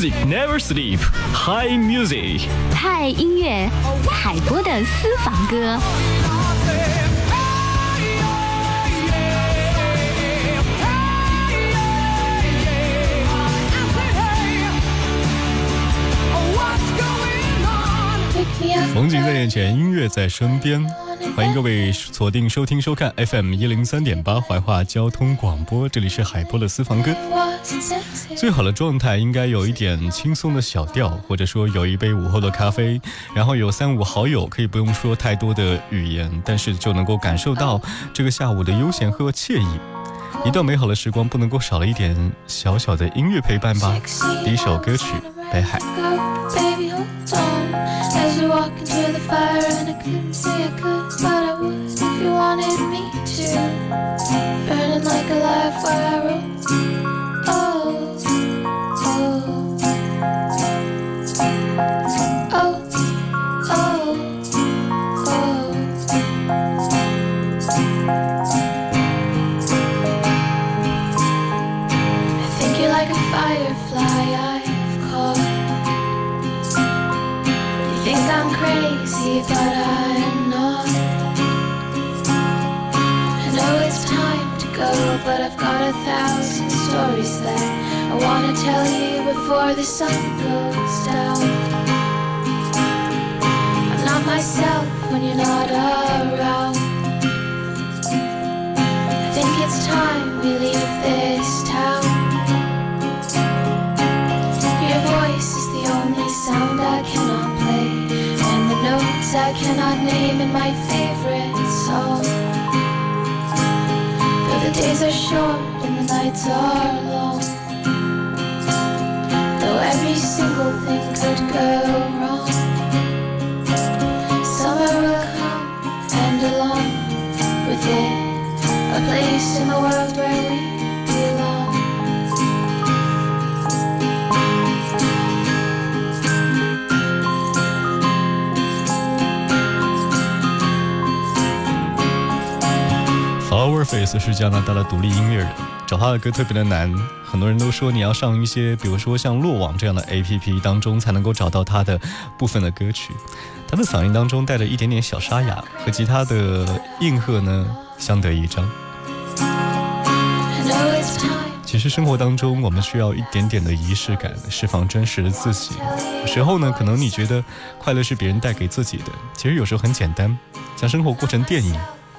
Music never sleep. High music. 嗨音乐，海波的私房歌。风景在眼前，音乐在身边。欢迎各位锁定收听收看 FM 一零三点八怀化交通广播，这里是海波的私房歌。最好的状态应该有一点轻松的小调，或者说有一杯午后的咖啡，然后有三五好友，可以不用说太多的语言，但是就能够感受到这个下午的悠闲和惬意。一段美好的时光不能够少了一点小小的音乐陪伴吧。第一首歌曲《北海》。spiral before the sun goes down. I'm not myself when you're not around. I think it's time we leave this town. Your voice is the only sound I cannot play, and the notes I cannot name in my favorite song. Though the days are short and the nights are long every single thing could go wrong. Summer will come and along with it, a place in the world where we 是加拿大的独立音乐人。找他的歌特别的难，很多人都说你要上一些，比如说像落网这样的 A P P 当中才能够找到他的部分的歌曲。他的嗓音当中带着一点点小沙哑，和吉他的应和呢相得益彰。其实生活当中我们需要一点点的仪式感，释放真实的自己。有时候呢，可能你觉得快乐是别人带给自己的，其实有时候很简单，将生活过成电影，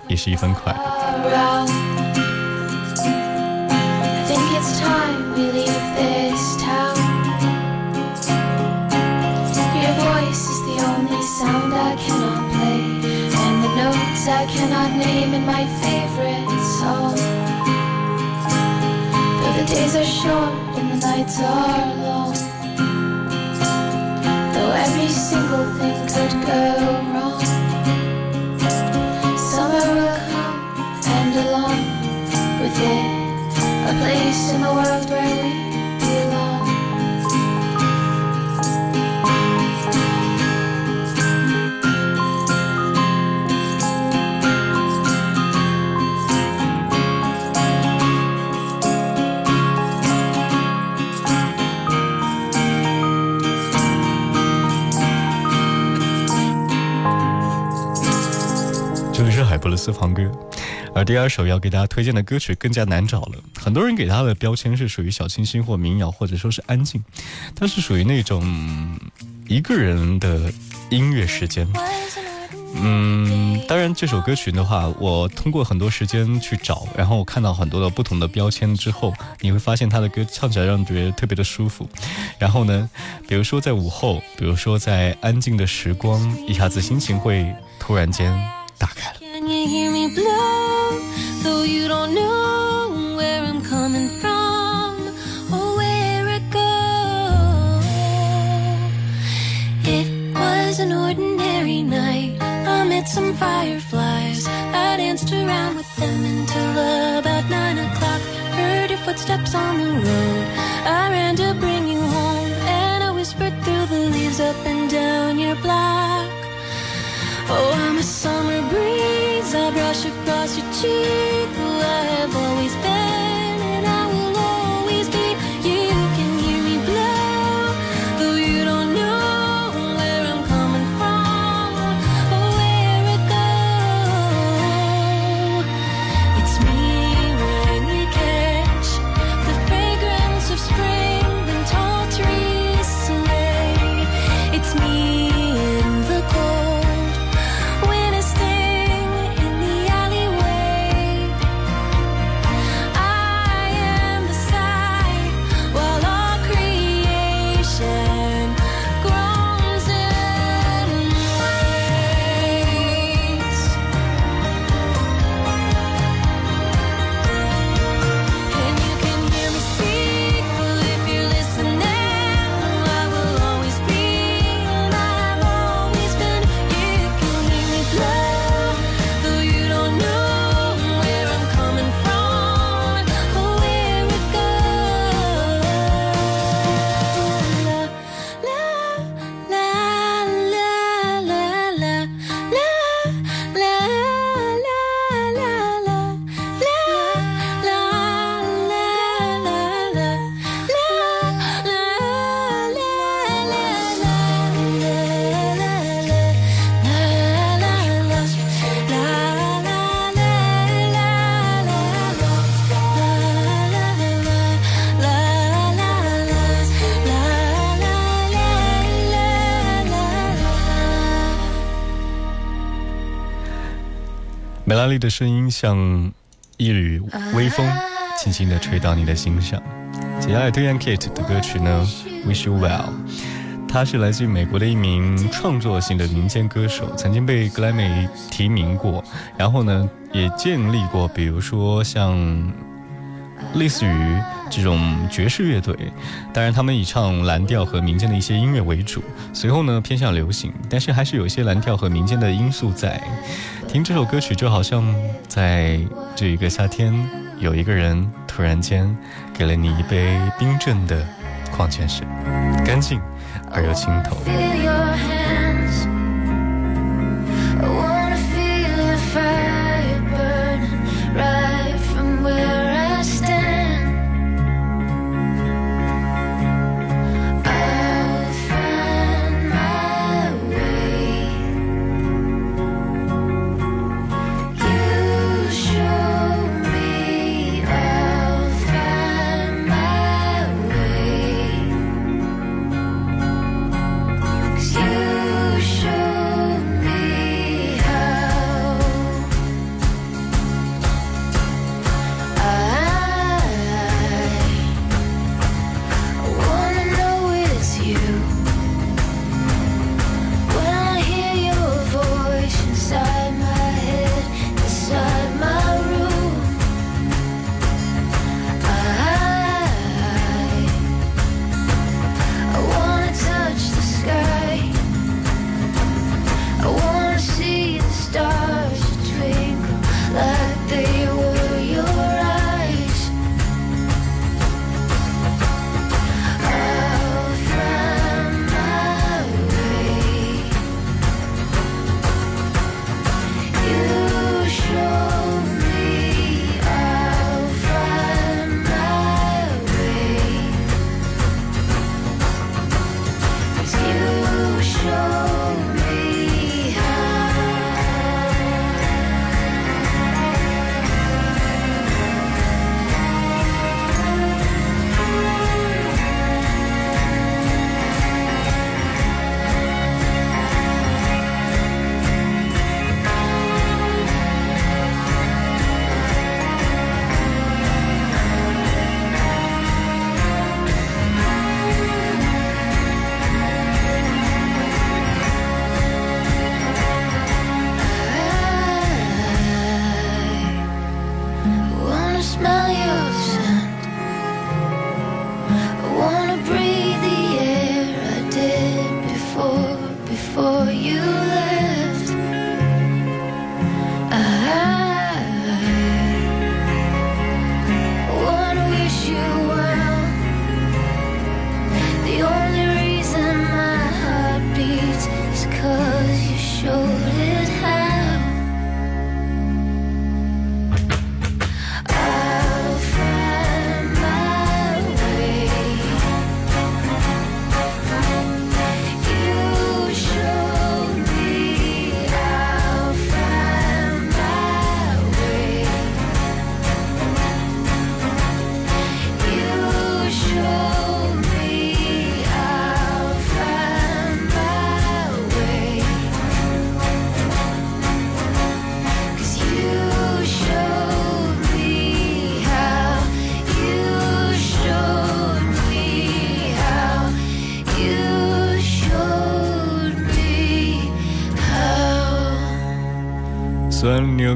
也是一份快乐。I think it's time we leave this town. Your voice is the only sound I cannot play, and the notes I cannot name in my favorite song. Though the days are short and the nights are long. Though every single thing could go wrong. Summer will with it. A place in the world where we belong. 布鲁斯房歌，而第二首要给大家推荐的歌曲更加难找了。很多人给他的标签是属于小清新或民谣，或者说是安静，它是属于那种一个人的音乐时间。嗯，当然这首歌曲的话，我通过很多时间去找，然后我看到很多的不同的标签之后，你会发现他的歌唱起来让人觉得特别的舒服。然后呢，比如说在午后，比如说在安静的时光，一下子心情会突然间打开了。Fireflies. I danced around with them until about nine o'clock. Heard your footsteps on the road. I ran to bring you home, and I whispered through the leaves up and down your block. Oh, I'm a summer breeze. I brush across your cheek. I have always been, 丽的声音像一缕微风，轻轻地吹到你的心上。接下来推荐 Kate 的歌曲呢，《Wish You Well》。他是来自于美国的一名创作型的民间歌手，曾经被格莱美提名过，然后呢也建立过，比如说像类似于这种爵士乐队，当然他们以唱蓝调和民间的一些音乐为主，随后呢偏向流行，但是还是有一些蓝调和民间的因素在。听这首歌曲就好像在这一个夏天，有一个人突然间给了你一杯冰镇的矿泉水，干净而又清透。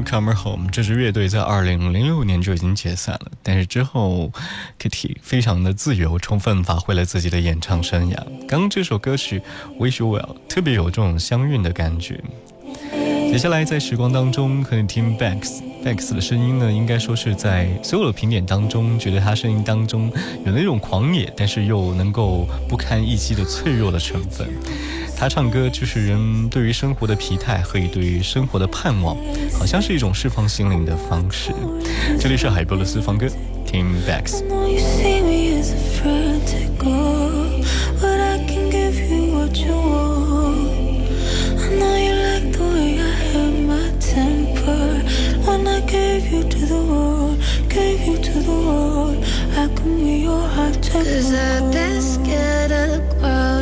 Comer Home 这支乐队在二零零六年就已经解散了，但是之后 Kitty 非常的自由，充分发挥了自己的演唱生涯。刚刚这首歌曲 Wish You Well 特别有这种相韵的感觉。接下来在时光当中，可以听 Banks，Banks 的声音呢，应该说是在所有的评点当中，觉得他声音当中有那种狂野，但是又能够不堪一击的脆弱的成分。他唱歌就是人对于生活的疲态和对于生活的盼望，好像是一种释放心灵的方式。这里是海波的私房歌，听 Banks。The world. I can be your hot temper. Cause I've been scared of the crowded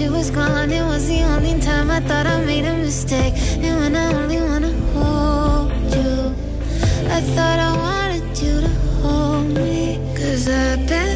your was gone. It was the only time I thought I made a mistake. And when I only wanna hold you, I thought I wanted you to hold me. Cause I've been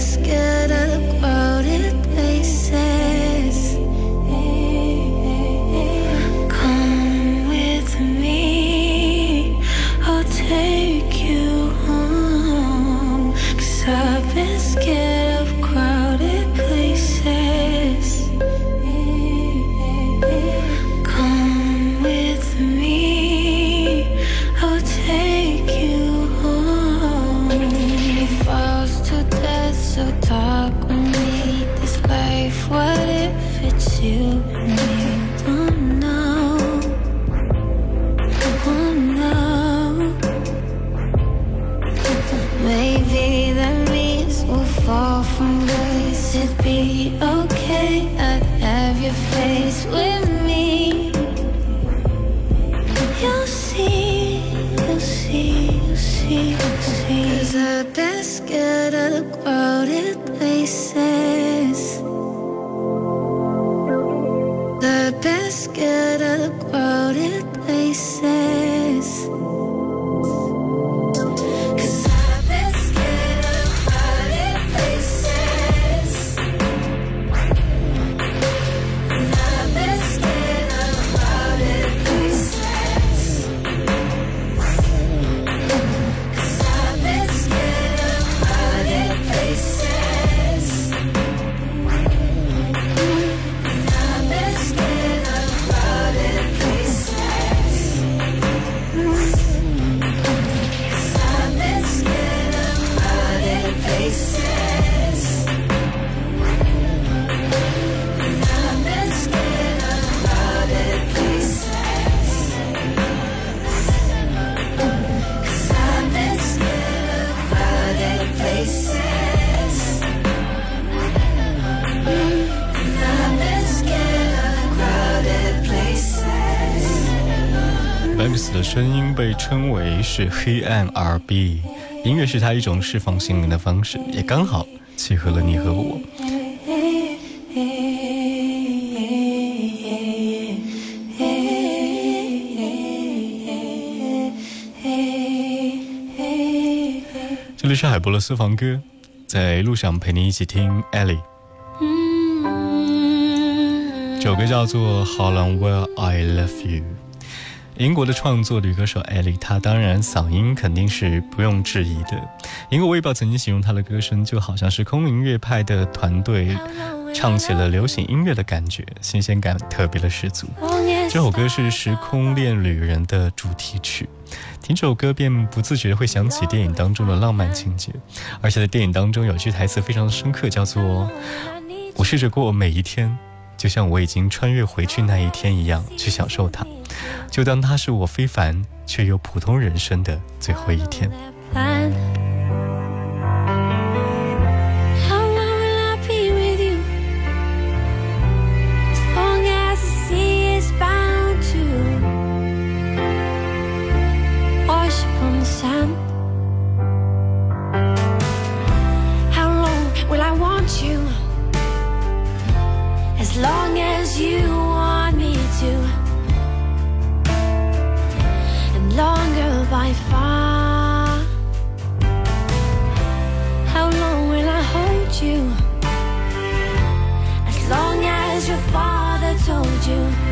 Oh, oh, Maybe that means we'll fall from grace. It'd be okay, 声音被称为是黑暗 R&B，音乐是他一种释放心灵的方式，也刚好契合了你和我。这里是海波的私房歌，在路上陪你一起听 Ellie。这首歌叫做《How Long Will I Love You》。英国的创作女歌手艾丽，她当然嗓音肯定是不用质疑的。英国卫报曾经形容她的歌声就好像是空灵乐派的团队唱起了流行音乐的感觉，新鲜感特别的十足。这首歌是《时空恋旅人》的主题曲，听这首歌便不自觉会想起电影当中的浪漫情节，而且在电影当中有句台词非常的深刻，叫做“我试着过每一天，就像我已经穿越回去那一天一样去享受它，就当它是我非凡却又普通人生的最后一天。You.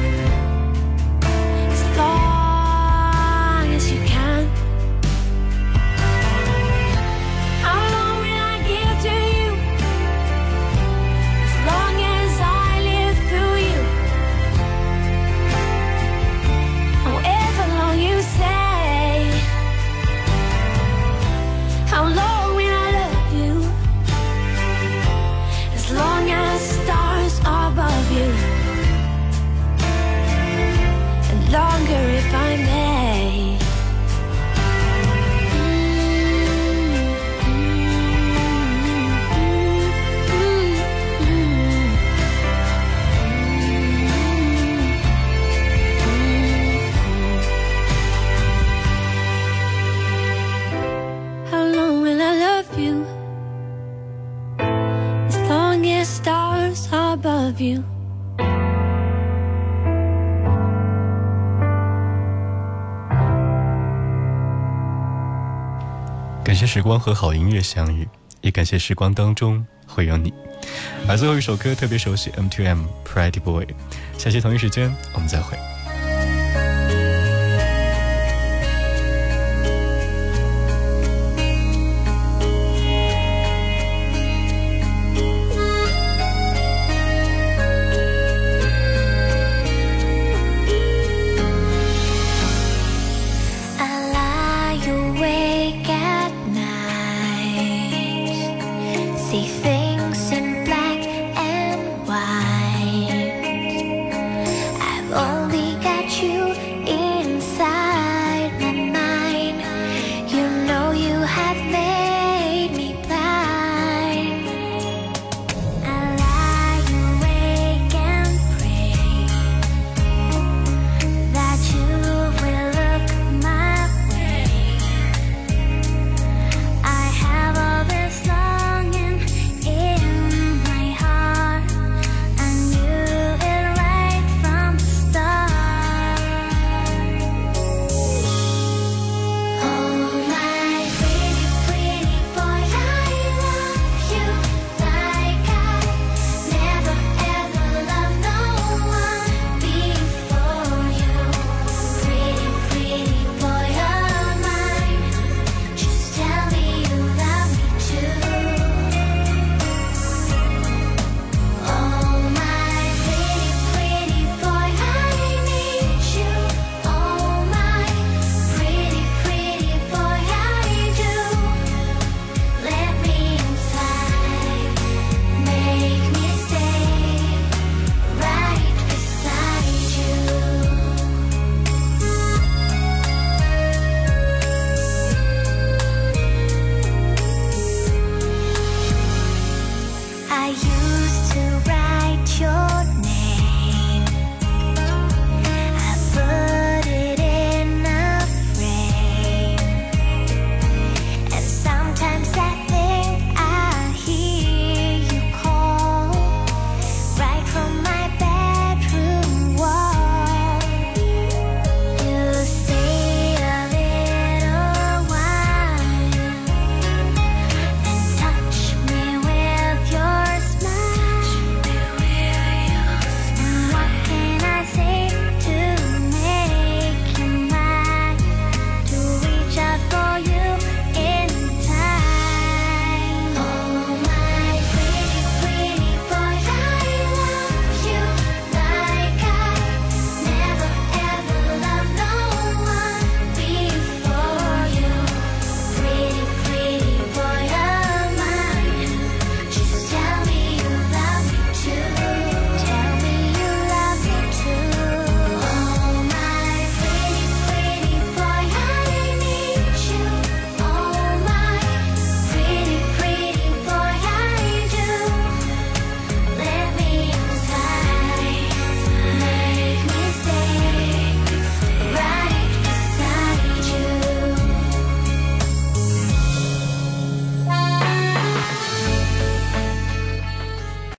时光和好音乐相遇，也感谢时光当中会有你。而最后一首歌特别熟悉，M2M Pretty Boy。下期同一时间我们再会。